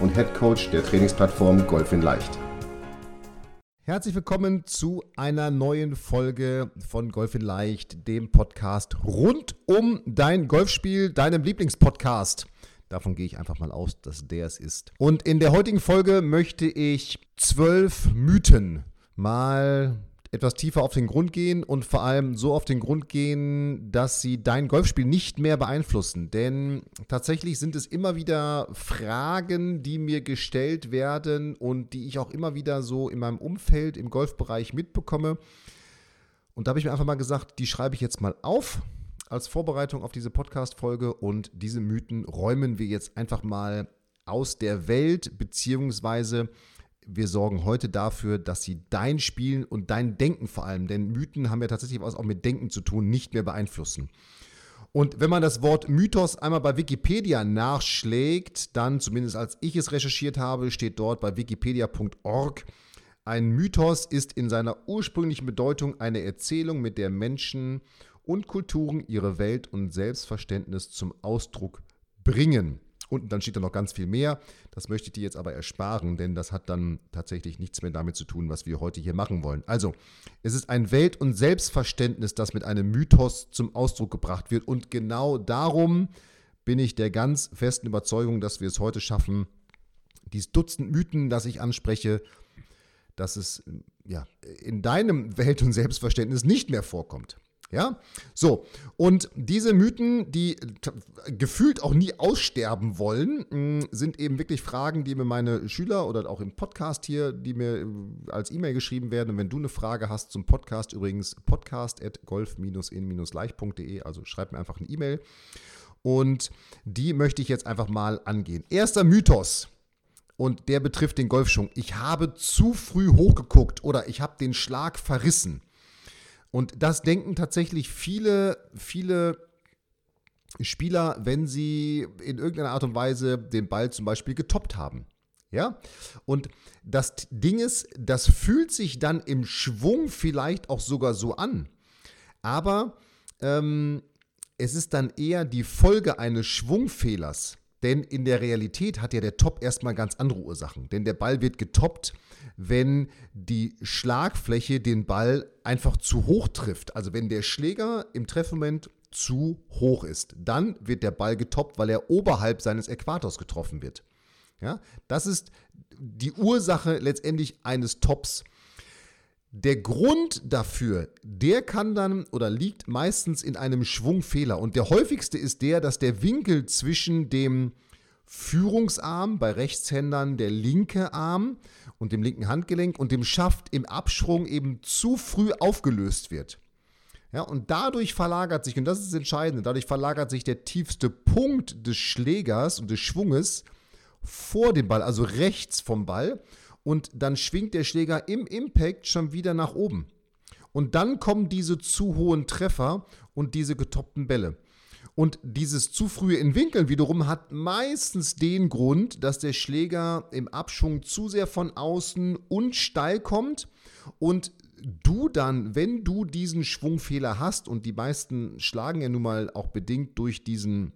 und Head Coach der Trainingsplattform Golf in Leicht. Herzlich willkommen zu einer neuen Folge von Golf in Leicht, dem Podcast rund um dein Golfspiel, deinem Lieblingspodcast. Davon gehe ich einfach mal aus, dass der es ist. Und in der heutigen Folge möchte ich zwölf Mythen mal etwas tiefer auf den Grund gehen und vor allem so auf den Grund gehen, dass sie dein Golfspiel nicht mehr beeinflussen. Denn tatsächlich sind es immer wieder Fragen, die mir gestellt werden und die ich auch immer wieder so in meinem Umfeld im Golfbereich mitbekomme. Und da habe ich mir einfach mal gesagt, die schreibe ich jetzt mal auf als Vorbereitung auf diese Podcast-Folge und diese Mythen räumen wir jetzt einfach mal aus der Welt, beziehungsweise wir sorgen heute dafür, dass sie dein Spielen und dein Denken vor allem, denn Mythen haben ja tatsächlich was auch mit Denken zu tun, nicht mehr beeinflussen. Und wenn man das Wort Mythos einmal bei Wikipedia nachschlägt, dann, zumindest als ich es recherchiert habe, steht dort bei wikipedia.org, ein Mythos ist in seiner ursprünglichen Bedeutung eine Erzählung, mit der Menschen und Kulturen ihre Welt und Selbstverständnis zum Ausdruck bringen. Und dann steht da noch ganz viel mehr. Das möchte ich dir jetzt aber ersparen, denn das hat dann tatsächlich nichts mehr damit zu tun, was wir heute hier machen wollen. Also, es ist ein Welt- und Selbstverständnis, das mit einem Mythos zum Ausdruck gebracht wird. Und genau darum bin ich der ganz festen Überzeugung, dass wir es heute schaffen, dieses Dutzend Mythen, das ich anspreche, dass es ja, in deinem Welt- und Selbstverständnis nicht mehr vorkommt. Ja, so. Und diese Mythen, die gefühlt auch nie aussterben wollen, mm, sind eben wirklich Fragen, die mir meine Schüler oder auch im Podcast hier, die mir äh, als E-Mail geschrieben werden. Und wenn du eine Frage hast zum Podcast, übrigens podcast.golf-in-leicht.de, also schreib mir einfach eine E-Mail. Und die möchte ich jetzt einfach mal angehen. Erster Mythos. Und der betrifft den Golfschwung. Ich habe zu früh hochgeguckt oder ich habe den Schlag verrissen. Und das denken tatsächlich viele, viele Spieler, wenn sie in irgendeiner Art und Weise den Ball zum Beispiel getoppt haben. Ja? Und das Ding ist, das fühlt sich dann im Schwung vielleicht auch sogar so an. Aber ähm, es ist dann eher die Folge eines Schwungfehlers. Denn in der Realität hat ja der Top erstmal ganz andere Ursachen. Denn der Ball wird getoppt, wenn die Schlagfläche den Ball einfach zu hoch trifft. Also wenn der Schläger im Treffmoment zu hoch ist, dann wird der Ball getoppt, weil er oberhalb seines Äquators getroffen wird. Ja, das ist die Ursache letztendlich eines Tops. Der Grund dafür, der kann dann oder liegt meistens in einem Schwungfehler. Und der häufigste ist der, dass der Winkel zwischen dem Führungsarm bei Rechtshändern, der linke Arm und dem linken Handgelenk und dem Schaft im Abschwung eben zu früh aufgelöst wird. Ja, und dadurch verlagert sich, und das ist das Entscheidende, dadurch verlagert sich der tiefste Punkt des Schlägers und des Schwunges vor dem Ball, also rechts vom Ball und dann schwingt der Schläger im Impact schon wieder nach oben. Und dann kommen diese zu hohen Treffer und diese getoppten Bälle. Und dieses zu frühe Entwinkeln wiederum hat meistens den Grund, dass der Schläger im Abschwung zu sehr von außen und steil kommt und du dann, wenn du diesen Schwungfehler hast und die meisten schlagen ja nun mal auch bedingt durch diesen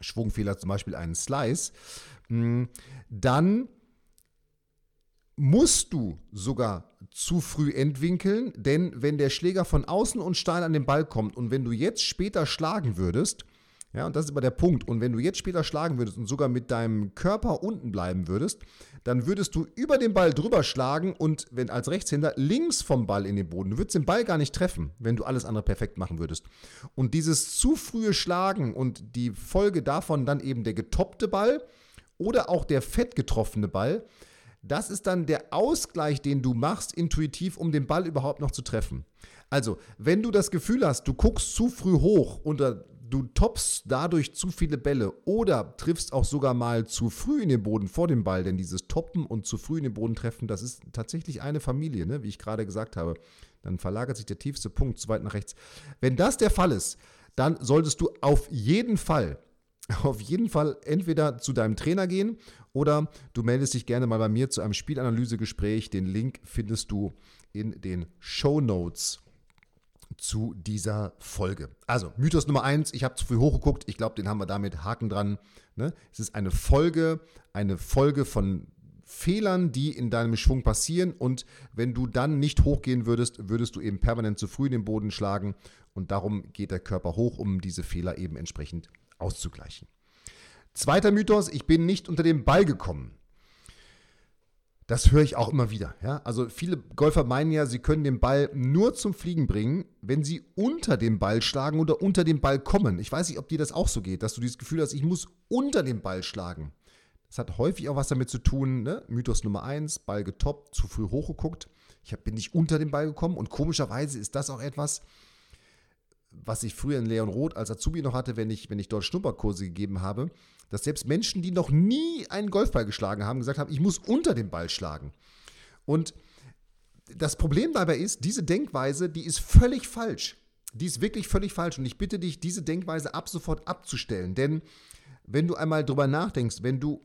Schwungfehler zum Beispiel einen Slice, hm, dann musst du sogar zu früh entwinkeln, denn wenn der Schläger von außen und steil an den Ball kommt und wenn du jetzt später schlagen würdest, ja, und das ist immer der Punkt, und wenn du jetzt später schlagen würdest und sogar mit deinem Körper unten bleiben würdest, dann würdest du über den Ball drüber schlagen und wenn als Rechtshänder links vom Ball in den Boden, du würdest den Ball gar nicht treffen, wenn du alles andere perfekt machen würdest. Und dieses zu frühe Schlagen und die Folge davon dann eben der getoppte Ball oder auch der fett getroffene Ball, das ist dann der Ausgleich, den du machst, intuitiv, um den Ball überhaupt noch zu treffen. Also, wenn du das Gefühl hast, du guckst zu früh hoch oder du toppst dadurch zu viele Bälle oder triffst auch sogar mal zu früh in den Boden vor dem Ball, denn dieses Toppen und zu früh in den Boden treffen, das ist tatsächlich eine Familie, ne? wie ich gerade gesagt habe. Dann verlagert sich der tiefste Punkt zu weit nach rechts. Wenn das der Fall ist, dann solltest du auf jeden Fall, auf jeden Fall entweder zu deinem Trainer gehen oder du meldest dich gerne mal bei mir zu einem Spielanalysegespräch. Den Link findest du in den Show Notes zu dieser Folge. Also, Mythos Nummer eins, ich habe zu viel hochgeguckt. Ich glaube, den haben wir damit Haken dran. Ne? Es ist eine Folge, eine Folge von Fehlern, die in deinem Schwung passieren. Und wenn du dann nicht hochgehen würdest, würdest du eben permanent zu früh in den Boden schlagen. Und darum geht der Körper hoch, um diese Fehler eben entsprechend auszugleichen. Zweiter Mythos, ich bin nicht unter den Ball gekommen. Das höre ich auch immer wieder. Ja? Also viele Golfer meinen ja, sie können den Ball nur zum Fliegen bringen, wenn sie unter den Ball schlagen oder unter den Ball kommen. Ich weiß nicht, ob dir das auch so geht, dass du dieses Gefühl hast, ich muss unter den Ball schlagen. Das hat häufig auch was damit zu tun. Ne? Mythos Nummer eins: Ball getoppt, zu früh hochgeguckt. Ich bin nicht unter den Ball gekommen und komischerweise ist das auch etwas, was ich früher in Leon Roth als Azubi noch hatte, wenn ich, wenn ich dort Schnupperkurse gegeben habe, dass selbst Menschen, die noch nie einen Golfball geschlagen haben, gesagt haben, ich muss unter den Ball schlagen. Und das Problem dabei ist, diese Denkweise, die ist völlig falsch. Die ist wirklich völlig falsch. Und ich bitte dich, diese Denkweise ab sofort abzustellen. Denn wenn du einmal drüber nachdenkst, wenn du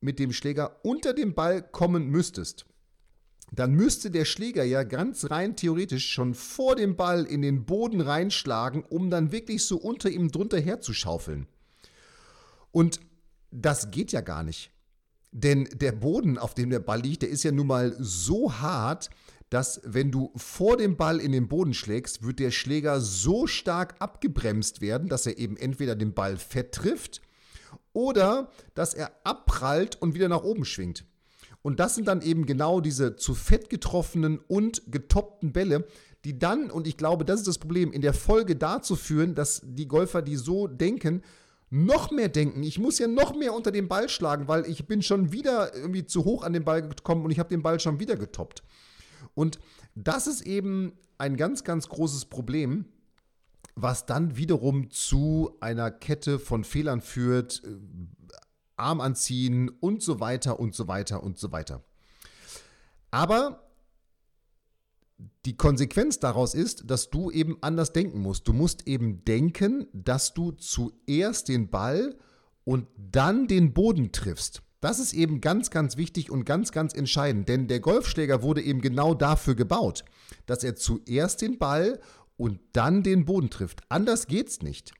mit dem Schläger unter den Ball kommen müsstest, dann müsste der Schläger ja ganz rein theoretisch schon vor dem Ball in den Boden reinschlagen, um dann wirklich so unter ihm drunter herzuschaufeln. Und das geht ja gar nicht. Denn der Boden, auf dem der Ball liegt, der ist ja nun mal so hart, dass wenn du vor dem Ball in den Boden schlägst, wird der Schläger so stark abgebremst werden, dass er eben entweder den Ball fett trifft oder dass er abprallt und wieder nach oben schwingt. Und das sind dann eben genau diese zu fett getroffenen und getoppten Bälle, die dann, und ich glaube, das ist das Problem, in der Folge dazu führen, dass die Golfer, die so denken, noch mehr denken. Ich muss ja noch mehr unter den Ball schlagen, weil ich bin schon wieder irgendwie zu hoch an den Ball gekommen und ich habe den Ball schon wieder getoppt. Und das ist eben ein ganz, ganz großes Problem, was dann wiederum zu einer Kette von Fehlern führt, Arm anziehen und so weiter und so weiter und so weiter. Aber die Konsequenz daraus ist, dass du eben anders denken musst. Du musst eben denken, dass du zuerst den Ball und dann den Boden triffst. Das ist eben ganz, ganz wichtig und ganz, ganz entscheidend, denn der Golfschläger wurde eben genau dafür gebaut, dass er zuerst den Ball und dann den Boden trifft. Anders geht's nicht.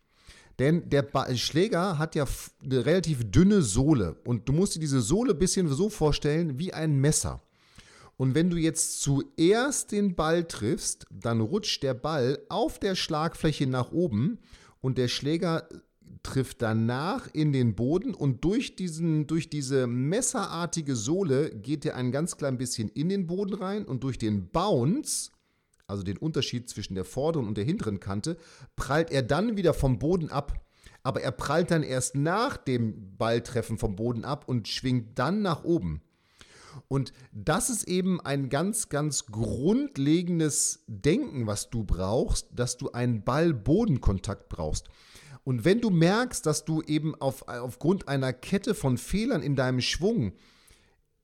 Denn der ba Schläger hat ja eine relativ dünne Sohle. Und du musst dir diese Sohle ein bisschen so vorstellen wie ein Messer. Und wenn du jetzt zuerst den Ball triffst, dann rutscht der Ball auf der Schlagfläche nach oben und der Schläger trifft danach in den Boden. Und durch, diesen, durch diese messerartige Sohle geht er ein ganz klein bisschen in den Boden rein. Und durch den Bounce also den Unterschied zwischen der vorderen und der hinteren Kante, prallt er dann wieder vom Boden ab. Aber er prallt dann erst nach dem Balltreffen vom Boden ab und schwingt dann nach oben. Und das ist eben ein ganz, ganz grundlegendes Denken, was du brauchst, dass du einen Ball-Bodenkontakt brauchst. Und wenn du merkst, dass du eben auf, aufgrund einer Kette von Fehlern in deinem Schwung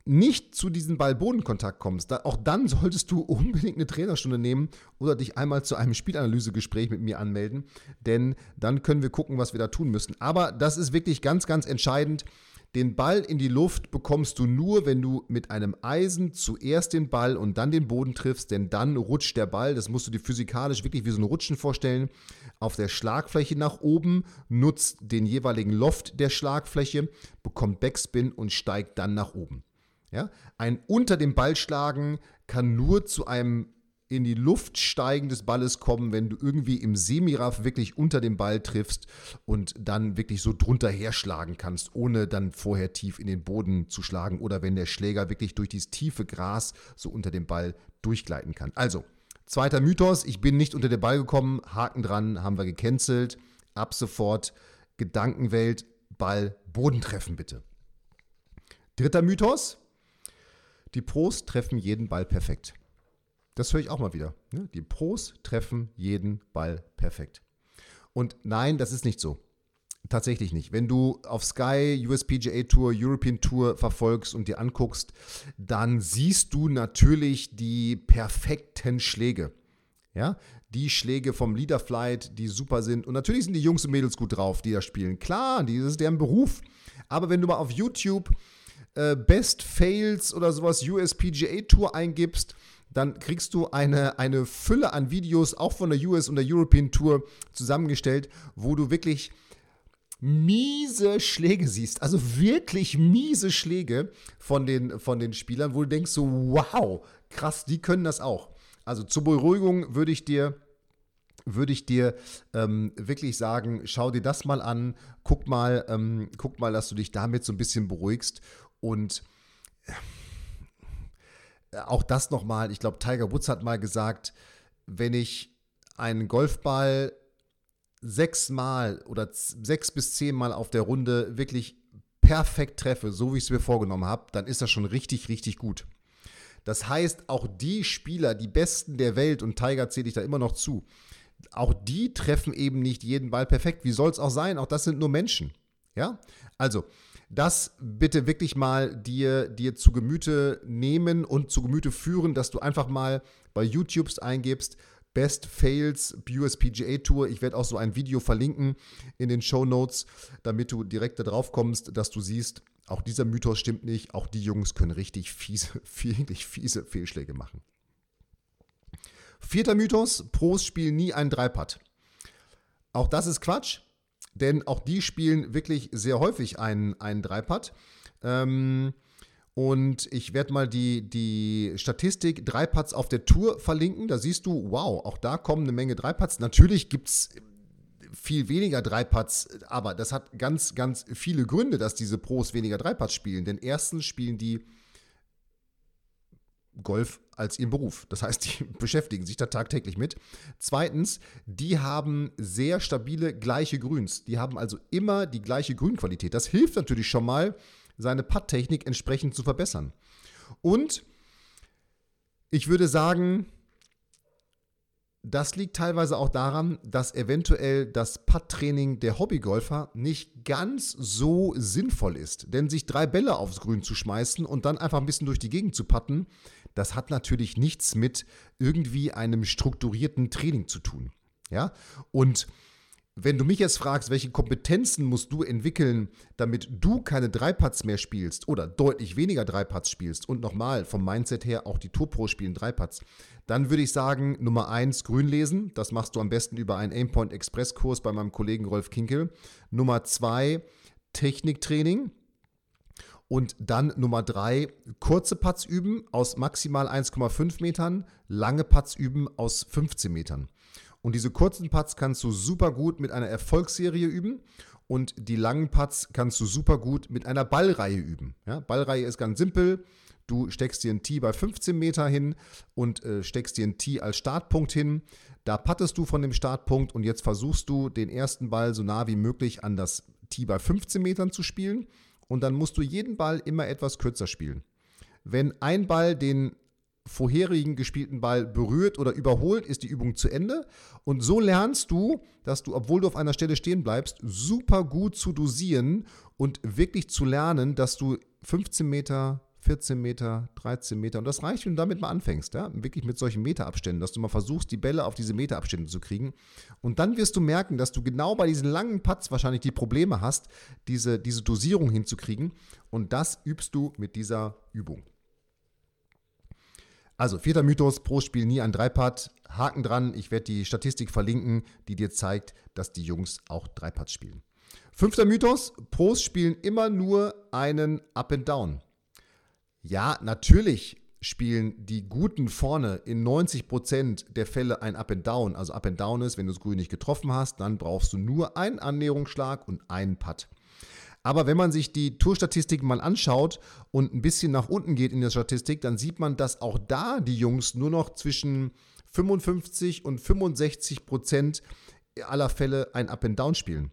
nicht zu diesem Ball-Bodenkontakt kommst, da, auch dann solltest du unbedingt eine Trainerstunde nehmen oder dich einmal zu einem Spielanalysegespräch mit mir anmelden, denn dann können wir gucken, was wir da tun müssen. Aber das ist wirklich ganz, ganz entscheidend. Den Ball in die Luft bekommst du nur, wenn du mit einem Eisen zuerst den Ball und dann den Boden triffst, denn dann rutscht der Ball, das musst du dir physikalisch wirklich wie so ein Rutschen vorstellen, auf der Schlagfläche nach oben, nutzt den jeweiligen Loft der Schlagfläche, bekommt Backspin und steigt dann nach oben. Ja? Ein unter dem Ball schlagen kann nur zu einem in die Luft steigen des Balles kommen, wenn du irgendwie im Semiraff wirklich unter dem Ball triffst und dann wirklich so drunter herschlagen kannst, ohne dann vorher tief in den Boden zu schlagen oder wenn der Schläger wirklich durch dieses tiefe Gras so unter dem Ball durchgleiten kann. Also, zweiter Mythos, ich bin nicht unter den Ball gekommen, Haken dran, haben wir gecancelt. Ab sofort Gedankenwelt, Ball, Boden treffen bitte. Dritter Mythos, die Pros treffen jeden Ball perfekt. Das höre ich auch mal wieder. Ne? Die Pros treffen jeden Ball perfekt. Und nein, das ist nicht so. Tatsächlich nicht. Wenn du auf Sky USPGA Tour, European Tour verfolgst und dir anguckst, dann siehst du natürlich die perfekten Schläge. Ja, die Schläge vom Leaderflight, die super sind. Und natürlich sind die Jungs und Mädels gut drauf, die da spielen. Klar, das ist deren Beruf. Aber wenn du mal auf YouTube äh, Best Fails oder sowas USPGA Tour eingibst, dann kriegst du eine, eine Fülle an Videos, auch von der US und der European Tour zusammengestellt, wo du wirklich miese Schläge siehst, also wirklich miese Schläge von den, von den Spielern, wo du denkst so, wow, krass, die können das auch. Also zur Beruhigung würde ich dir würde ich dir ähm, wirklich sagen, schau dir das mal an, guck mal, ähm, guck mal, dass du dich damit so ein bisschen beruhigst und äh, auch das nochmal, ich glaube, Tiger Woods hat mal gesagt, wenn ich einen Golfball sechsmal oder sechs bis zehnmal auf der Runde wirklich perfekt treffe, so wie ich es mir vorgenommen habe, dann ist das schon richtig, richtig gut. Das heißt, auch die Spieler, die Besten der Welt, und Tiger zähle ich da immer noch zu, auch die treffen eben nicht jeden Ball perfekt. Wie soll es auch sein? Auch das sind nur Menschen. Ja? Also, das bitte wirklich mal dir, dir zu Gemüte nehmen und zu Gemüte führen, dass du einfach mal bei YouTube eingibst, Best Fails USPGA Tour. Ich werde auch so ein Video verlinken in den Show Notes, damit du direkt darauf kommst, dass du siehst, auch dieser Mythos stimmt nicht. Auch die Jungs können richtig fiese, wirklich fiese Fehlschläge machen. Vierter Mythos: Pros spielen nie einen Dreipad. Auch das ist Quatsch, denn auch die spielen wirklich sehr häufig einen, einen Dreipad. Ähm, und ich werde mal die, die Statistik Dreipads auf der Tour verlinken. Da siehst du, wow, auch da kommen eine Menge Dreipads. Natürlich gibt es viel weniger Dreipads, aber das hat ganz, ganz viele Gründe, dass diese Pros weniger Dreipads spielen. Denn erstens spielen die Golf als ihren Beruf. Das heißt, die beschäftigen sich da tagtäglich mit. Zweitens, die haben sehr stabile gleiche Grüns. Die haben also immer die gleiche Grünqualität. Das hilft natürlich schon mal, seine Putttechnik entsprechend zu verbessern. Und ich würde sagen, das liegt teilweise auch daran, dass eventuell das Putt-Training der Hobbygolfer nicht ganz so sinnvoll ist. Denn sich drei Bälle aufs Grün zu schmeißen und dann einfach ein bisschen durch die Gegend zu putten, das hat natürlich nichts mit irgendwie einem strukturierten Training zu tun. Ja, und wenn du mich jetzt fragst, welche Kompetenzen musst du entwickeln, damit du keine Dreipads mehr spielst oder deutlich weniger Dreipads spielst und nochmal vom Mindset her auch die Tour Pro spielen Dreipads, dann würde ich sagen, Nummer eins Grün lesen. Das machst du am besten über einen Aimpoint Express Kurs bei meinem Kollegen Rolf Kinkel. Nummer zwei Techniktraining. Und dann Nummer drei, kurze Putts üben aus maximal 1,5 Metern, lange Putts üben aus 15 Metern. Und diese kurzen Putts kannst du super gut mit einer Erfolgsserie üben und die langen Putts kannst du super gut mit einer Ballreihe üben. Ja, Ballreihe ist ganz simpel. Du steckst dir ein Tee bei 15 Meter hin und äh, steckst dir ein Tee als Startpunkt hin. Da pattest du von dem Startpunkt und jetzt versuchst du, den ersten Ball so nah wie möglich an das Tee bei 15 Metern zu spielen. Und dann musst du jeden Ball immer etwas kürzer spielen. Wenn ein Ball den vorherigen gespielten Ball berührt oder überholt, ist die Übung zu Ende. Und so lernst du, dass du, obwohl du auf einer Stelle stehen bleibst, super gut zu dosieren und wirklich zu lernen, dass du 15 Meter, 14 Meter, 13 Meter, und das reicht, wenn du damit mal anfängst, ja? wirklich mit solchen Meterabständen, dass du mal versuchst, die Bälle auf diese Meterabstände zu kriegen. Und dann wirst du merken, dass du genau bei diesen langen Putts wahrscheinlich die Probleme hast, diese, diese Dosierung hinzukriegen. Und das übst du mit dieser Übung. Also, vierter Mythos, pro Spiel nie ein Dreipad. Haken dran, ich werde die Statistik verlinken, die dir zeigt, dass die Jungs auch Dreipads spielen. Fünfter Mythos, Pros spielen immer nur einen Up and Down. Ja, natürlich spielen die Guten vorne in 90% der Fälle ein Up and Down. Also Up and Down ist, wenn du das Grün nicht getroffen hast, dann brauchst du nur einen Annäherungsschlag und einen Putt. Aber wenn man sich die Tourstatistiken mal anschaut und ein bisschen nach unten geht in der Statistik, dann sieht man, dass auch da die Jungs nur noch zwischen 55 und 65 Prozent aller Fälle ein Up and Down spielen.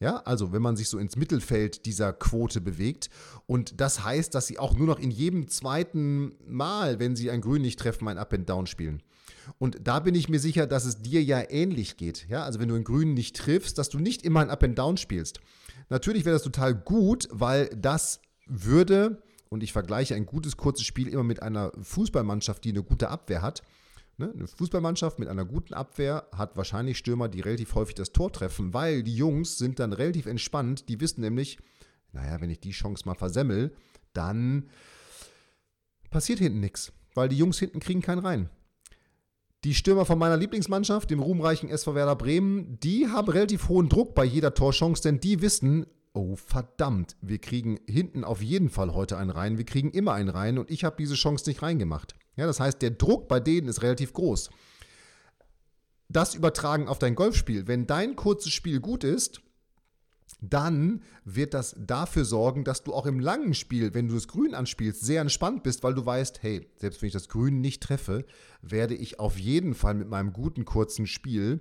Ja, also wenn man sich so ins Mittelfeld dieser Quote bewegt. Und das heißt, dass sie auch nur noch in jedem zweiten Mal, wenn sie ein Grün nicht treffen, ein Up and Down spielen. Und da bin ich mir sicher, dass es dir ja ähnlich geht. Ja, also wenn du in Grün nicht triffst, dass du nicht immer ein Up and Down spielst. Natürlich wäre das total gut, weil das würde, und ich vergleiche ein gutes kurzes Spiel immer mit einer Fußballmannschaft, die eine gute Abwehr hat. Ne? Eine Fußballmannschaft mit einer guten Abwehr hat wahrscheinlich Stürmer, die relativ häufig das Tor treffen, weil die Jungs sind dann relativ entspannt. Die wissen nämlich, naja, wenn ich die Chance mal versemmel, dann passiert hinten nichts, weil die Jungs hinten kriegen keinen rein. Die Stürmer von meiner Lieblingsmannschaft, dem ruhmreichen SV Werder Bremen, die haben relativ hohen Druck bei jeder Torchance, denn die wissen, oh verdammt, wir kriegen hinten auf jeden Fall heute einen rein, wir kriegen immer einen rein und ich habe diese Chance nicht reingemacht. Ja, das heißt, der Druck bei denen ist relativ groß. Das übertragen auf dein Golfspiel. Wenn dein kurzes Spiel gut ist, dann wird das dafür sorgen, dass du auch im langen Spiel, wenn du das Grün anspielst, sehr entspannt bist, weil du weißt, hey, selbst wenn ich das Grün nicht treffe, werde ich auf jeden Fall mit meinem guten kurzen Spiel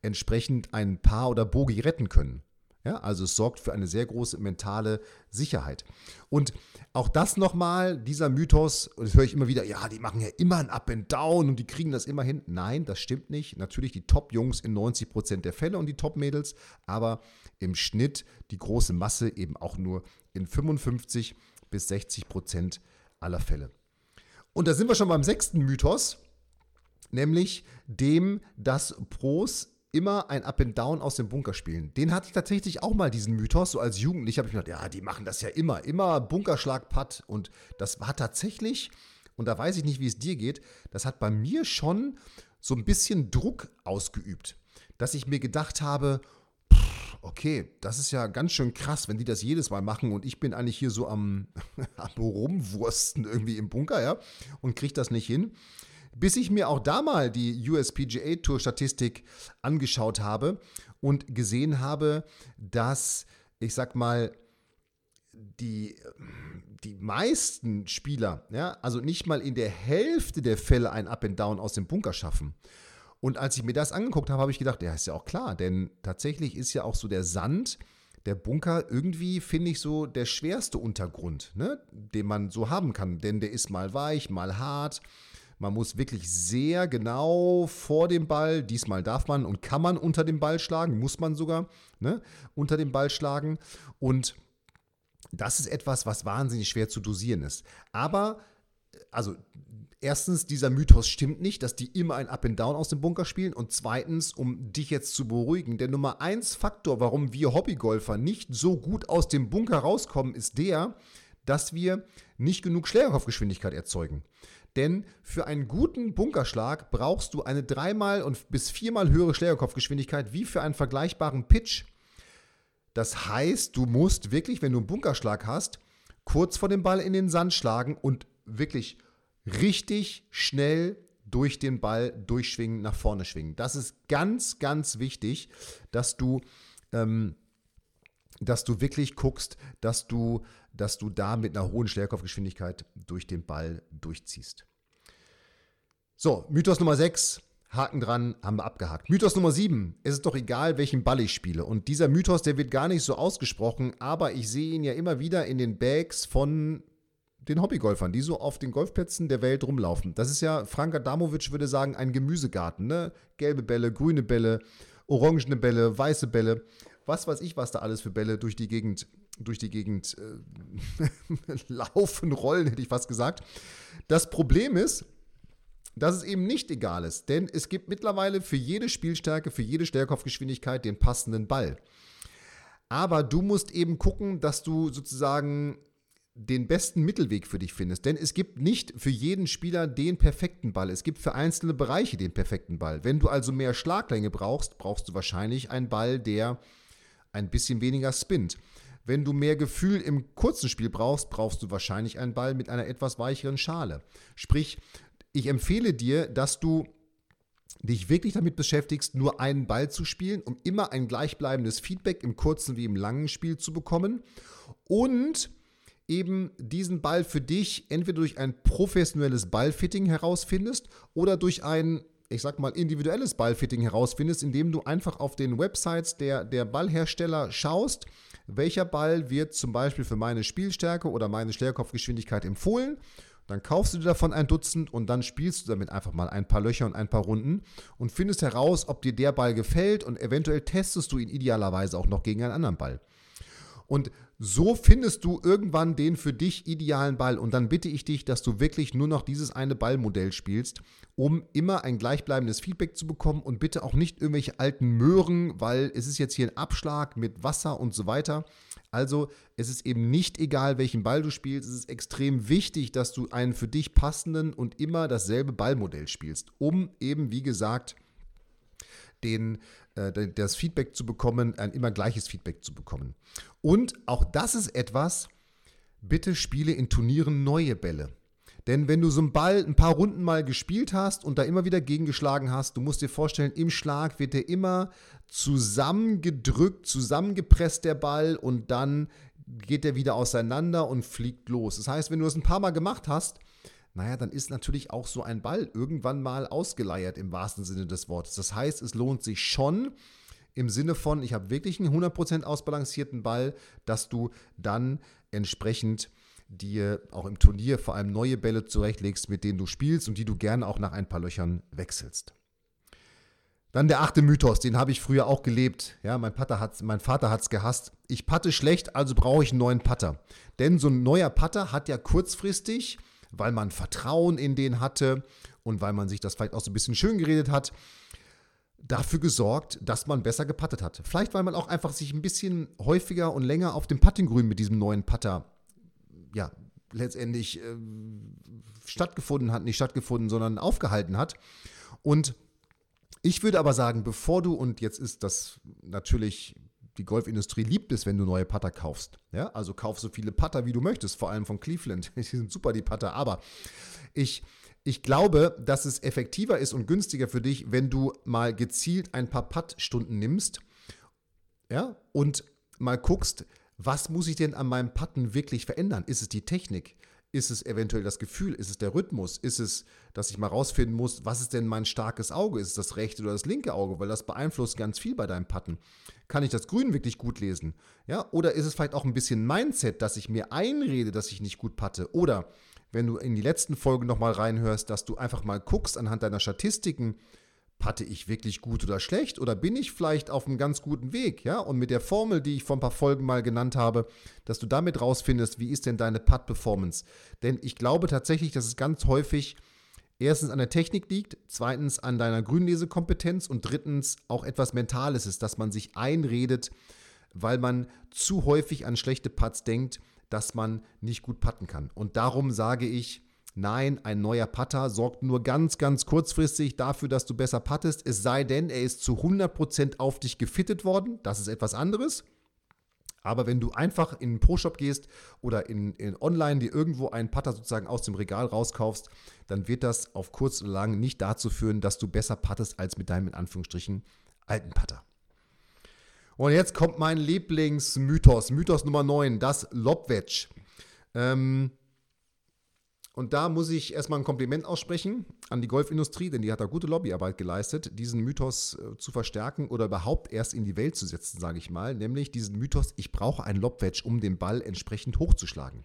entsprechend ein Paar oder Bogi retten können. Ja, also es sorgt für eine sehr große mentale Sicherheit. Und auch das nochmal, dieser Mythos, und das höre ich immer wieder, ja, die machen ja immer ein Up and Down und die kriegen das immer hin. Nein, das stimmt nicht. Natürlich die Top-Jungs in 90 Prozent der Fälle und die Top-Mädels, aber im Schnitt die große Masse eben auch nur in 55 bis 60 Prozent aller Fälle. Und da sind wir schon beim sechsten Mythos, nämlich dem, dass Pros immer ein Up and Down aus dem Bunker spielen. Den hatte ich tatsächlich auch mal, diesen Mythos. So als Jugendlicher habe ich mir gedacht, ja, die machen das ja immer. Immer Bunkerschlag, Putt. Und das war tatsächlich, und da weiß ich nicht, wie es dir geht, das hat bei mir schon so ein bisschen Druck ausgeübt. Dass ich mir gedacht habe, okay, das ist ja ganz schön krass, wenn die das jedes Mal machen und ich bin eigentlich hier so am, am Rumwursten irgendwie im Bunker, ja, und kriege das nicht hin bis ich mir auch da mal die USPGA Tour Statistik angeschaut habe und gesehen habe, dass ich sag mal die, die meisten Spieler, ja, also nicht mal in der Hälfte der Fälle ein Up and Down aus dem Bunker schaffen. Und als ich mir das angeguckt habe, habe ich gedacht, ja, ist ja auch klar, denn tatsächlich ist ja auch so der Sand, der Bunker irgendwie, finde ich, so der schwerste Untergrund, ne, den man so haben kann. Denn der ist mal weich, mal hart. Man muss wirklich sehr genau vor dem Ball, diesmal darf man und kann man unter dem Ball schlagen, muss man sogar ne, unter dem Ball schlagen. Und das ist etwas, was wahnsinnig schwer zu dosieren ist. Aber, also erstens, dieser Mythos stimmt nicht, dass die immer ein Up and Down aus dem Bunker spielen. Und zweitens, um dich jetzt zu beruhigen, der Nummer eins Faktor, warum wir Hobbygolfer nicht so gut aus dem Bunker rauskommen, ist der, dass wir nicht genug Schlägerkopfgeschwindigkeit erzeugen. Denn für einen guten Bunkerschlag brauchst du eine dreimal und bis viermal höhere Schlägerkopfgeschwindigkeit wie für einen vergleichbaren Pitch. Das heißt, du musst wirklich, wenn du einen Bunkerschlag hast, kurz vor dem Ball in den Sand schlagen und wirklich richtig schnell durch den Ball durchschwingen, nach vorne schwingen. Das ist ganz, ganz wichtig, dass du, ähm, dass du wirklich guckst, dass du dass du da mit einer hohen Schlägerkopfgeschwindigkeit durch den Ball durchziehst. So, Mythos Nummer 6. Haken dran, haben wir abgehakt. Mythos Nummer 7. Es ist doch egal, welchen Ball ich spiele. Und dieser Mythos, der wird gar nicht so ausgesprochen, aber ich sehe ihn ja immer wieder in den Bags von den Hobbygolfern, die so auf den Golfplätzen der Welt rumlaufen. Das ist ja, Frank Adamovic würde sagen, ein Gemüsegarten. Ne? Gelbe Bälle, grüne Bälle, orangene Bälle, weiße Bälle. Was weiß ich, was da alles für Bälle durch die Gegend durch die Gegend äh, laufen, rollen, hätte ich fast gesagt. Das Problem ist, dass es eben nicht egal ist, denn es gibt mittlerweile für jede Spielstärke, für jede Stellkopfgeschwindigkeit den passenden Ball. Aber du musst eben gucken, dass du sozusagen den besten Mittelweg für dich findest. Denn es gibt nicht für jeden Spieler den perfekten Ball. Es gibt für einzelne Bereiche den perfekten Ball. Wenn du also mehr Schlaglänge brauchst, brauchst du wahrscheinlich einen Ball, der ein bisschen weniger spinnt. Wenn du mehr Gefühl im kurzen Spiel brauchst, brauchst du wahrscheinlich einen Ball mit einer etwas weicheren Schale. Sprich, ich empfehle dir, dass du dich wirklich damit beschäftigst, nur einen Ball zu spielen, um immer ein gleichbleibendes Feedback im kurzen wie im langen Spiel zu bekommen und eben diesen Ball für dich entweder durch ein professionelles Ballfitting herausfindest oder durch ein ich sag mal, individuelles Ballfitting herausfindest, indem du einfach auf den Websites der, der Ballhersteller schaust, welcher Ball wird zum Beispiel für meine Spielstärke oder meine Schlägerkopfgeschwindigkeit empfohlen. Dann kaufst du dir davon ein Dutzend und dann spielst du damit einfach mal ein paar Löcher und ein paar Runden und findest heraus, ob dir der Ball gefällt und eventuell testest du ihn idealerweise auch noch gegen einen anderen Ball. Und so findest du irgendwann den für dich idealen Ball. Und dann bitte ich dich, dass du wirklich nur noch dieses eine Ballmodell spielst, um immer ein gleichbleibendes Feedback zu bekommen und bitte auch nicht irgendwelche alten Möhren, weil es ist jetzt hier ein Abschlag mit Wasser und so weiter. Also es ist eben nicht egal, welchen Ball du spielst. Es ist extrem wichtig, dass du einen für dich passenden und immer dasselbe Ballmodell spielst, um eben, wie gesagt, den, das Feedback zu bekommen, ein immer gleiches Feedback zu bekommen. Und auch das ist etwas, bitte spiele in Turnieren neue Bälle. Denn wenn du so einen Ball ein paar Runden mal gespielt hast und da immer wieder gegengeschlagen hast, du musst dir vorstellen, im Schlag wird der immer zusammengedrückt, zusammengepresst, der Ball, und dann geht der wieder auseinander und fliegt los. Das heißt, wenn du es ein paar Mal gemacht hast, naja, dann ist natürlich auch so ein Ball irgendwann mal ausgeleiert im wahrsten Sinne des Wortes. Das heißt, es lohnt sich schon im Sinne von, ich habe wirklich einen 100% ausbalancierten Ball, dass du dann entsprechend dir auch im Turnier vor allem neue Bälle zurechtlegst, mit denen du spielst und die du gerne auch nach ein paar Löchern wechselst. Dann der achte Mythos, den habe ich früher auch gelebt. Ja, mein, Pater hat's, mein Vater hat es gehasst. Ich patte schlecht, also brauche ich einen neuen Putter. Denn so ein neuer Putter hat ja kurzfristig weil man Vertrauen in den hatte und weil man sich das vielleicht auch so ein bisschen schön geredet hat, dafür gesorgt, dass man besser gepattet hat. Vielleicht, weil man auch einfach sich ein bisschen häufiger und länger auf dem Puttinggrün mit diesem neuen Putter, ja, letztendlich äh, stattgefunden hat, nicht stattgefunden, sondern aufgehalten hat. Und ich würde aber sagen, bevor du, und jetzt ist das natürlich die Golfindustrie liebt es, wenn du neue Putter kaufst. Ja, also kauf so viele Putter, wie du möchtest, vor allem von Cleveland. Die sind super, die Putter. Aber ich, ich glaube, dass es effektiver ist und günstiger für dich, wenn du mal gezielt ein paar Puttstunden nimmst ja, und mal guckst, was muss ich denn an meinem Putten wirklich verändern? Ist es die Technik? Ist es eventuell das Gefühl? Ist es der Rhythmus? Ist es, dass ich mal rausfinden muss, was ist denn mein starkes Auge? Ist es das rechte oder das linke Auge? Weil das beeinflusst ganz viel bei deinem Putten. Kann ich das Grün wirklich gut lesen? Ja, oder ist es vielleicht auch ein bisschen Mindset, dass ich mir einrede, dass ich nicht gut patte? Oder wenn du in die letzten Folgen nochmal reinhörst, dass du einfach mal guckst anhand deiner Statistiken, patte ich wirklich gut oder schlecht oder bin ich vielleicht auf einem ganz guten Weg, ja? Und mit der Formel, die ich vor ein paar Folgen mal genannt habe, dass du damit rausfindest, wie ist denn deine Putt-Performance? Denn ich glaube tatsächlich, dass es ganz häufig erstens an der Technik liegt, zweitens an deiner Grünlesekompetenz und drittens auch etwas Mentales ist, dass man sich einredet, weil man zu häufig an schlechte Putts denkt, dass man nicht gut putten kann. Und darum sage ich, Nein, ein neuer Putter sorgt nur ganz, ganz kurzfristig dafür, dass du besser puttest, es sei denn, er ist zu 100% auf dich gefittet worden. Das ist etwas anderes. Aber wenn du einfach in einen Pro-Shop gehst oder in, in online dir irgendwo einen Putter sozusagen aus dem Regal rauskaufst, dann wird das auf kurz oder lang nicht dazu führen, dass du besser puttest als mit deinem in Anführungsstrichen alten Putter. Und jetzt kommt mein Lieblingsmythos, Mythos Nummer 9, das Lobwedge. Ähm, und da muss ich erstmal ein Kompliment aussprechen an die Golfindustrie, denn die hat da gute Lobbyarbeit geleistet, diesen Mythos äh, zu verstärken oder überhaupt erst in die Welt zu setzen, sage ich mal. Nämlich diesen Mythos, ich brauche ein Lobwedge, um den Ball entsprechend hochzuschlagen.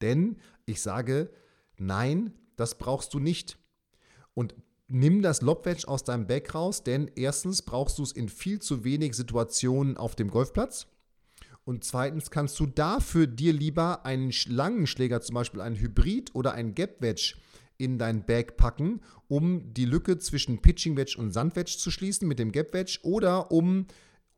Denn ich sage, nein, das brauchst du nicht. Und nimm das Lobwedge aus deinem Back raus, denn erstens brauchst du es in viel zu wenig Situationen auf dem Golfplatz. Und zweitens kannst du dafür dir lieber einen langen Schläger, zum Beispiel einen Hybrid oder einen Gap Wedge, in dein Bag packen, um die Lücke zwischen Pitching Wedge und Sand Wedge zu schließen mit dem Gap Wedge oder um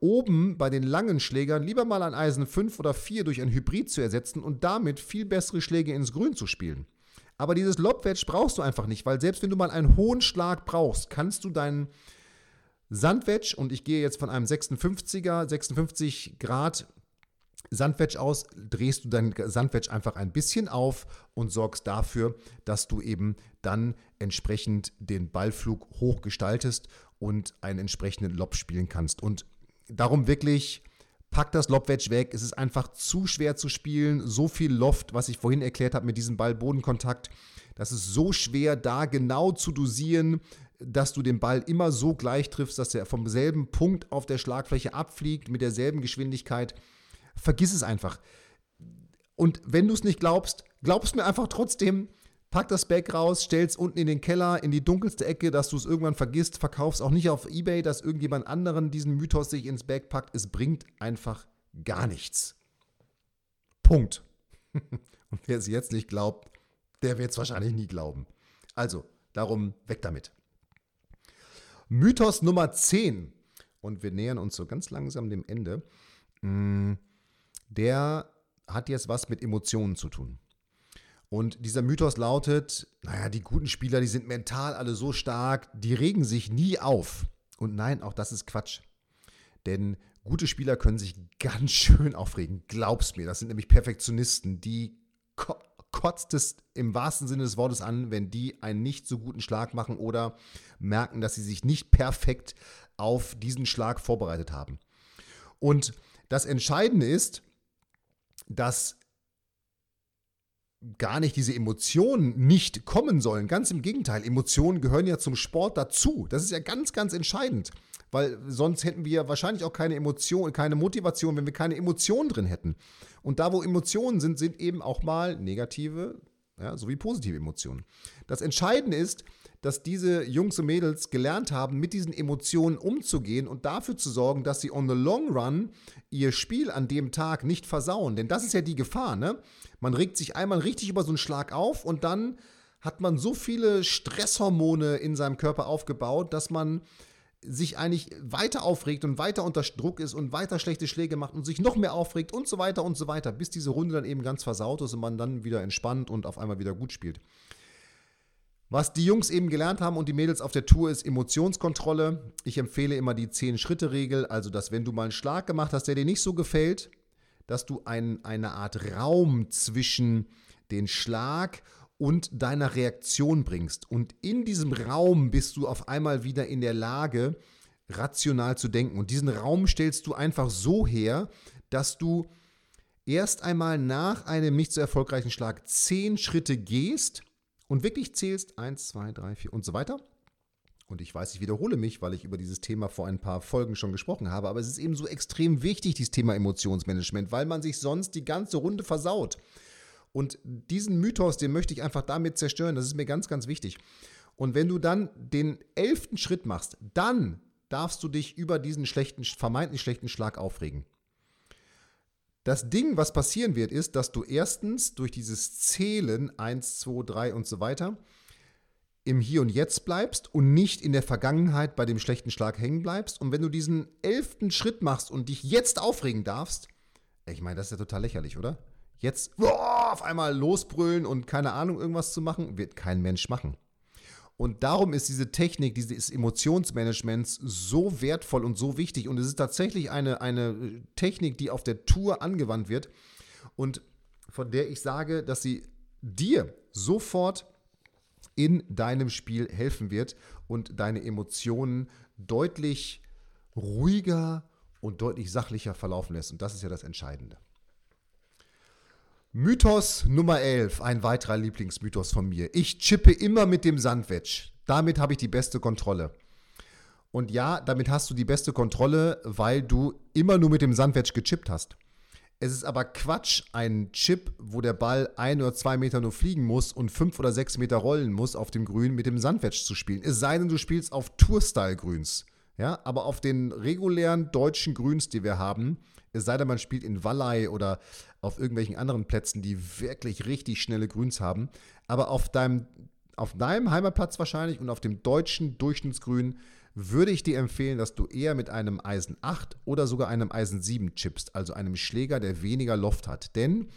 oben bei den langen Schlägern lieber mal ein Eisen 5 oder 4 durch ein Hybrid zu ersetzen und damit viel bessere Schläge ins Grün zu spielen. Aber dieses Lob Wedge brauchst du einfach nicht, weil selbst wenn du mal einen hohen Schlag brauchst, kannst du deinen Sandwedge und ich gehe jetzt von einem 56er, 56 Grad Sandwedge aus, drehst du dein Sandwedge einfach ein bisschen auf und sorgst dafür, dass du eben dann entsprechend den Ballflug hoch gestaltest und einen entsprechenden Lob spielen kannst. Und darum wirklich, pack das Lobwedge weg. Es ist einfach zu schwer zu spielen. So viel Loft, was ich vorhin erklärt habe mit diesem Ball-Bodenkontakt. Das ist so schwer, da genau zu dosieren, dass du den Ball immer so gleich triffst, dass er vom selben Punkt auf der Schlagfläche abfliegt, mit derselben Geschwindigkeit. Vergiss es einfach. Und wenn du es nicht glaubst, glaubst mir einfach trotzdem, Pack das Bag raus, stell's unten in den Keller, in die dunkelste Ecke, dass du es irgendwann vergisst. Verkauf's auch nicht auf Ebay, dass irgendjemand anderen diesen Mythos sich ins Bag packt. Es bringt einfach gar nichts. Punkt. Und wer es jetzt nicht glaubt, der wird es wahrscheinlich nie glauben. Also, darum weg damit. Mythos Nummer 10. Und wir nähern uns so ganz langsam dem Ende. Mm, der hat jetzt was mit Emotionen zu tun. Und dieser Mythos lautet, naja, die guten Spieler, die sind mental alle so stark, die regen sich nie auf. Und nein, auch das ist Quatsch. Denn gute Spieler können sich ganz schön aufregen. Glaub's mir, das sind nämlich Perfektionisten, die ko kotzt es im wahrsten Sinne des Wortes an, wenn die einen nicht so guten Schlag machen oder merken, dass sie sich nicht perfekt auf diesen Schlag vorbereitet haben. Und das Entscheidende ist, dass gar nicht diese Emotionen nicht kommen sollen. Ganz im Gegenteil, Emotionen gehören ja zum Sport dazu. Das ist ja ganz, ganz entscheidend. Weil sonst hätten wir wahrscheinlich auch keine Emotion, keine Motivation, wenn wir keine Emotionen drin hätten. Und da, wo Emotionen sind, sind eben auch mal negative ja, sowie positive Emotionen. Das Entscheidende ist, dass diese Jungs und Mädels gelernt haben, mit diesen Emotionen umzugehen und dafür zu sorgen, dass sie on the long run ihr Spiel an dem Tag nicht versauen. Denn das ist ja die Gefahr, ne? Man regt sich einmal richtig über so einen Schlag auf und dann hat man so viele Stresshormone in seinem Körper aufgebaut, dass man sich eigentlich weiter aufregt und weiter unter Druck ist und weiter schlechte Schläge macht und sich noch mehr aufregt und so weiter und so weiter, bis diese Runde dann eben ganz versaut ist und man dann wieder entspannt und auf einmal wieder gut spielt. Was die Jungs eben gelernt haben und die Mädels auf der Tour ist Emotionskontrolle. Ich empfehle immer die 10-Schritte-Regel, also dass wenn du mal einen Schlag gemacht hast, der dir nicht so gefällt, dass du ein, eine Art Raum zwischen den Schlag und deiner Reaktion bringst. Und in diesem Raum bist du auf einmal wieder in der Lage, rational zu denken. Und diesen Raum stellst du einfach so her, dass du erst einmal nach einem nicht so erfolgreichen Schlag zehn Schritte gehst und wirklich zählst, eins, zwei, drei, vier und so weiter. Und ich weiß, ich wiederhole mich, weil ich über dieses Thema vor ein paar Folgen schon gesprochen habe, aber es ist eben so extrem wichtig, dieses Thema Emotionsmanagement, weil man sich sonst die ganze Runde versaut. Und diesen Mythos, den möchte ich einfach damit zerstören. Das ist mir ganz, ganz wichtig. Und wenn du dann den elften Schritt machst, dann darfst du dich über diesen schlechten, vermeintlich schlechten Schlag aufregen. Das Ding, was passieren wird, ist, dass du erstens durch dieses Zählen 1, 2, 3 und so weiter im Hier und Jetzt bleibst und nicht in der Vergangenheit bei dem schlechten Schlag hängen bleibst. Und wenn du diesen elften Schritt machst und dich jetzt aufregen darfst, ich meine, das ist ja total lächerlich, oder? Jetzt boah, auf einmal losbrüllen und keine Ahnung irgendwas zu machen, wird kein Mensch machen. Und darum ist diese Technik dieses Emotionsmanagements so wertvoll und so wichtig. Und es ist tatsächlich eine, eine Technik, die auf der Tour angewandt wird und von der ich sage, dass sie dir sofort in deinem Spiel helfen wird und deine Emotionen deutlich ruhiger und deutlich sachlicher verlaufen lässt. Und das ist ja das Entscheidende. Mythos Nummer 11, ein weiterer Lieblingsmythos von mir. Ich chippe immer mit dem Sandwedge. Damit habe ich die beste Kontrolle. Und ja, damit hast du die beste Kontrolle, weil du immer nur mit dem Sandwedge gechippt hast. Es ist aber Quatsch, einen Chip, wo der Ball ein oder zwei Meter nur fliegen muss und fünf oder sechs Meter rollen muss auf dem Grün mit dem Sandwedge zu spielen. Es sei denn, du spielst auf Tour-Style-Grüns. Ja, aber auf den regulären deutschen Grüns, die wir haben, es sei denn, man spielt in Wallei oder auf irgendwelchen anderen Plätzen, die wirklich richtig schnelle Grüns haben. Aber auf deinem, auf deinem Heimatplatz wahrscheinlich und auf dem deutschen Durchschnittsgrün würde ich dir empfehlen, dass du eher mit einem Eisen 8 oder sogar einem Eisen 7 chippst, also einem Schläger, der weniger Loft hat. Denn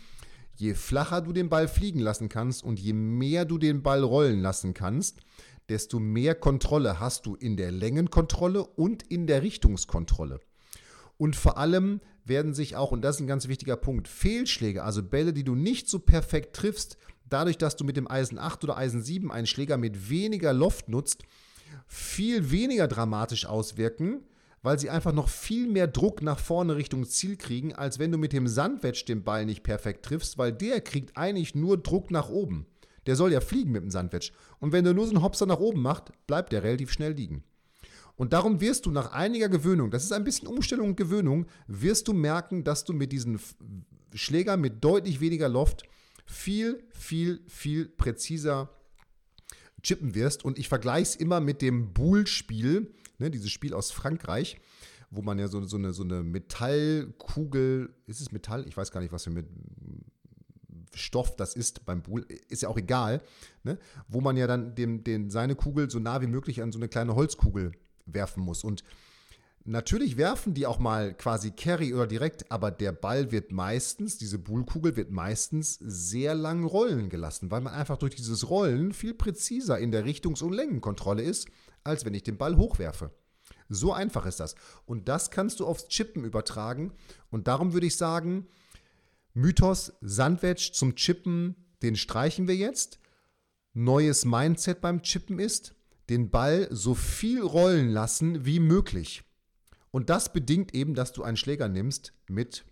je flacher du den Ball fliegen lassen kannst und je mehr du den Ball rollen lassen kannst, desto mehr Kontrolle hast du in der Längenkontrolle und in der Richtungskontrolle. Und vor allem werden sich auch, und das ist ein ganz wichtiger Punkt, Fehlschläge, also Bälle, die du nicht so perfekt triffst, dadurch, dass du mit dem Eisen 8 oder Eisen 7 einen Schläger mit weniger Loft nutzt, viel weniger dramatisch auswirken, weil sie einfach noch viel mehr Druck nach vorne Richtung Ziel kriegen, als wenn du mit dem Sandwedge den Ball nicht perfekt triffst, weil der kriegt eigentlich nur Druck nach oben. Der soll ja fliegen mit dem Sandwedge. Und wenn du nur so einen Hopser nach oben machst, bleibt der relativ schnell liegen. Und darum wirst du nach einiger Gewöhnung, das ist ein bisschen Umstellung und Gewöhnung, wirst du merken, dass du mit diesen Schlägern mit deutlich weniger Loft viel, viel, viel präziser chippen wirst. Und ich vergleiche es immer mit dem Boule-Spiel, ne, dieses Spiel aus Frankreich, wo man ja so, so, eine, so eine Metallkugel, ist es Metall? Ich weiß gar nicht, was für mit Stoff das ist beim Boule, ist ja auch egal, ne? wo man ja dann dem, den, seine Kugel so nah wie möglich an so eine kleine Holzkugel werfen muss. Und Natürlich werfen die auch mal quasi Carry oder direkt, aber der Ball wird meistens, diese Bullkugel wird meistens sehr lang rollen gelassen, weil man einfach durch dieses Rollen viel präziser in der Richtungs- und Längenkontrolle ist, als wenn ich den Ball hochwerfe. So einfach ist das. Und das kannst du aufs Chippen übertragen. Und darum würde ich sagen, Mythos Sandwich zum Chippen, den streichen wir jetzt. Neues Mindset beim Chippen ist, den Ball so viel rollen lassen wie möglich. Und das bedingt eben, dass du einen Schläger nimmst mit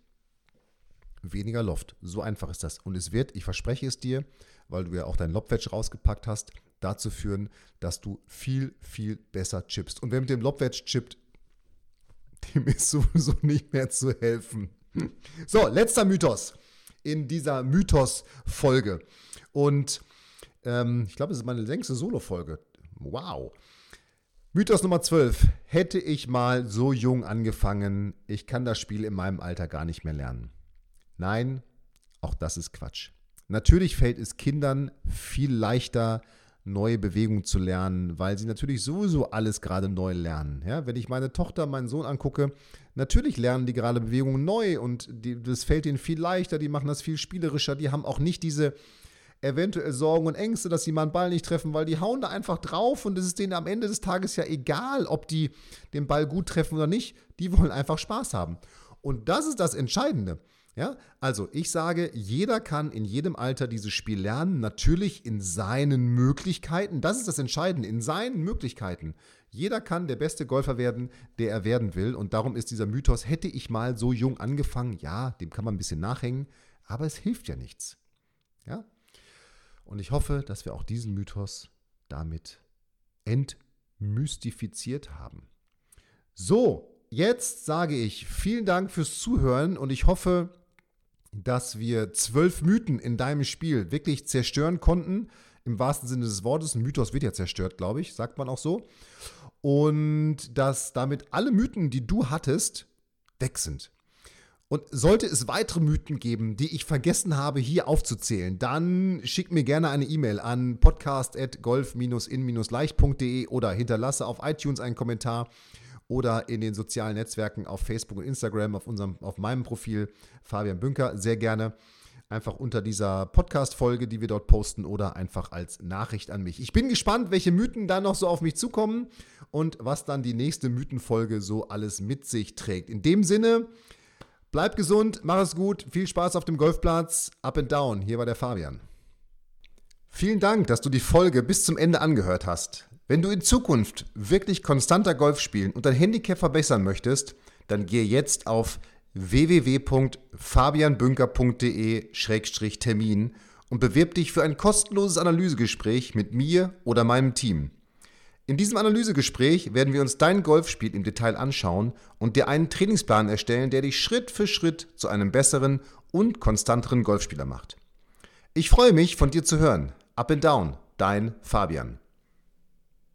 weniger Loft. So einfach ist das. Und es wird, ich verspreche es dir, weil du ja auch dein Lobwedge rausgepackt hast, dazu führen, dass du viel, viel besser chippst. Und wer mit dem Lobwedge chippt, dem ist sowieso nicht mehr zu helfen. So, letzter Mythos in dieser Mythos-Folge. Und ähm, ich glaube, es ist meine längste Solo-Folge. Wow. Mythos Nummer 12. Hätte ich mal so jung angefangen, ich kann das Spiel in meinem Alter gar nicht mehr lernen. Nein, auch das ist Quatsch. Natürlich fällt es Kindern viel leichter, neue Bewegungen zu lernen, weil sie natürlich sowieso alles gerade neu lernen. Ja, wenn ich meine Tochter, meinen Sohn angucke, natürlich lernen die gerade Bewegungen neu und die, das fällt ihnen viel leichter, die machen das viel spielerischer, die haben auch nicht diese eventuell Sorgen und Ängste, dass sie mal einen Ball nicht treffen, weil die hauen da einfach drauf und es ist denen am Ende des Tages ja egal, ob die den Ball gut treffen oder nicht. Die wollen einfach Spaß haben. Und das ist das Entscheidende. Ja, also ich sage, jeder kann in jedem Alter dieses Spiel lernen, natürlich in seinen Möglichkeiten. Das ist das Entscheidende, in seinen Möglichkeiten. Jeder kann der beste Golfer werden, der er werden will. Und darum ist dieser Mythos, hätte ich mal so jung angefangen, ja, dem kann man ein bisschen nachhängen, aber es hilft ja nichts. Ja, und ich hoffe, dass wir auch diesen Mythos damit entmystifiziert haben. So, jetzt sage ich vielen Dank fürs Zuhören und ich hoffe, dass wir zwölf Mythen in deinem Spiel wirklich zerstören konnten. Im wahrsten Sinne des Wortes. Ein Mythos wird ja zerstört, glaube ich, sagt man auch so. Und dass damit alle Mythen, die du hattest, weg sind. Und sollte es weitere Mythen geben, die ich vergessen habe, hier aufzuzählen, dann schick mir gerne eine E-Mail an podcast.golf-in-leicht.de oder hinterlasse auf iTunes einen Kommentar oder in den sozialen Netzwerken auf Facebook und Instagram auf, unserem, auf meinem Profil Fabian Bünker sehr gerne. Einfach unter dieser Podcast-Folge, die wir dort posten, oder einfach als Nachricht an mich. Ich bin gespannt, welche Mythen dann noch so auf mich zukommen und was dann die nächste Mythenfolge so alles mit sich trägt. In dem Sinne, Bleib gesund, mach es gut, viel Spaß auf dem Golfplatz. Up and down, hier war der Fabian. Vielen Dank, dass du die Folge bis zum Ende angehört hast. Wenn du in Zukunft wirklich konstanter Golf spielen und dein Handicap verbessern möchtest, dann gehe jetzt auf www.fabianbünker.de-termin und bewirb dich für ein kostenloses Analysegespräch mit mir oder meinem Team. In diesem Analysegespräch werden wir uns dein Golfspiel im Detail anschauen und dir einen Trainingsplan erstellen, der dich Schritt für Schritt zu einem besseren und konstanteren Golfspieler macht. Ich freue mich, von dir zu hören. Up and Down, dein Fabian.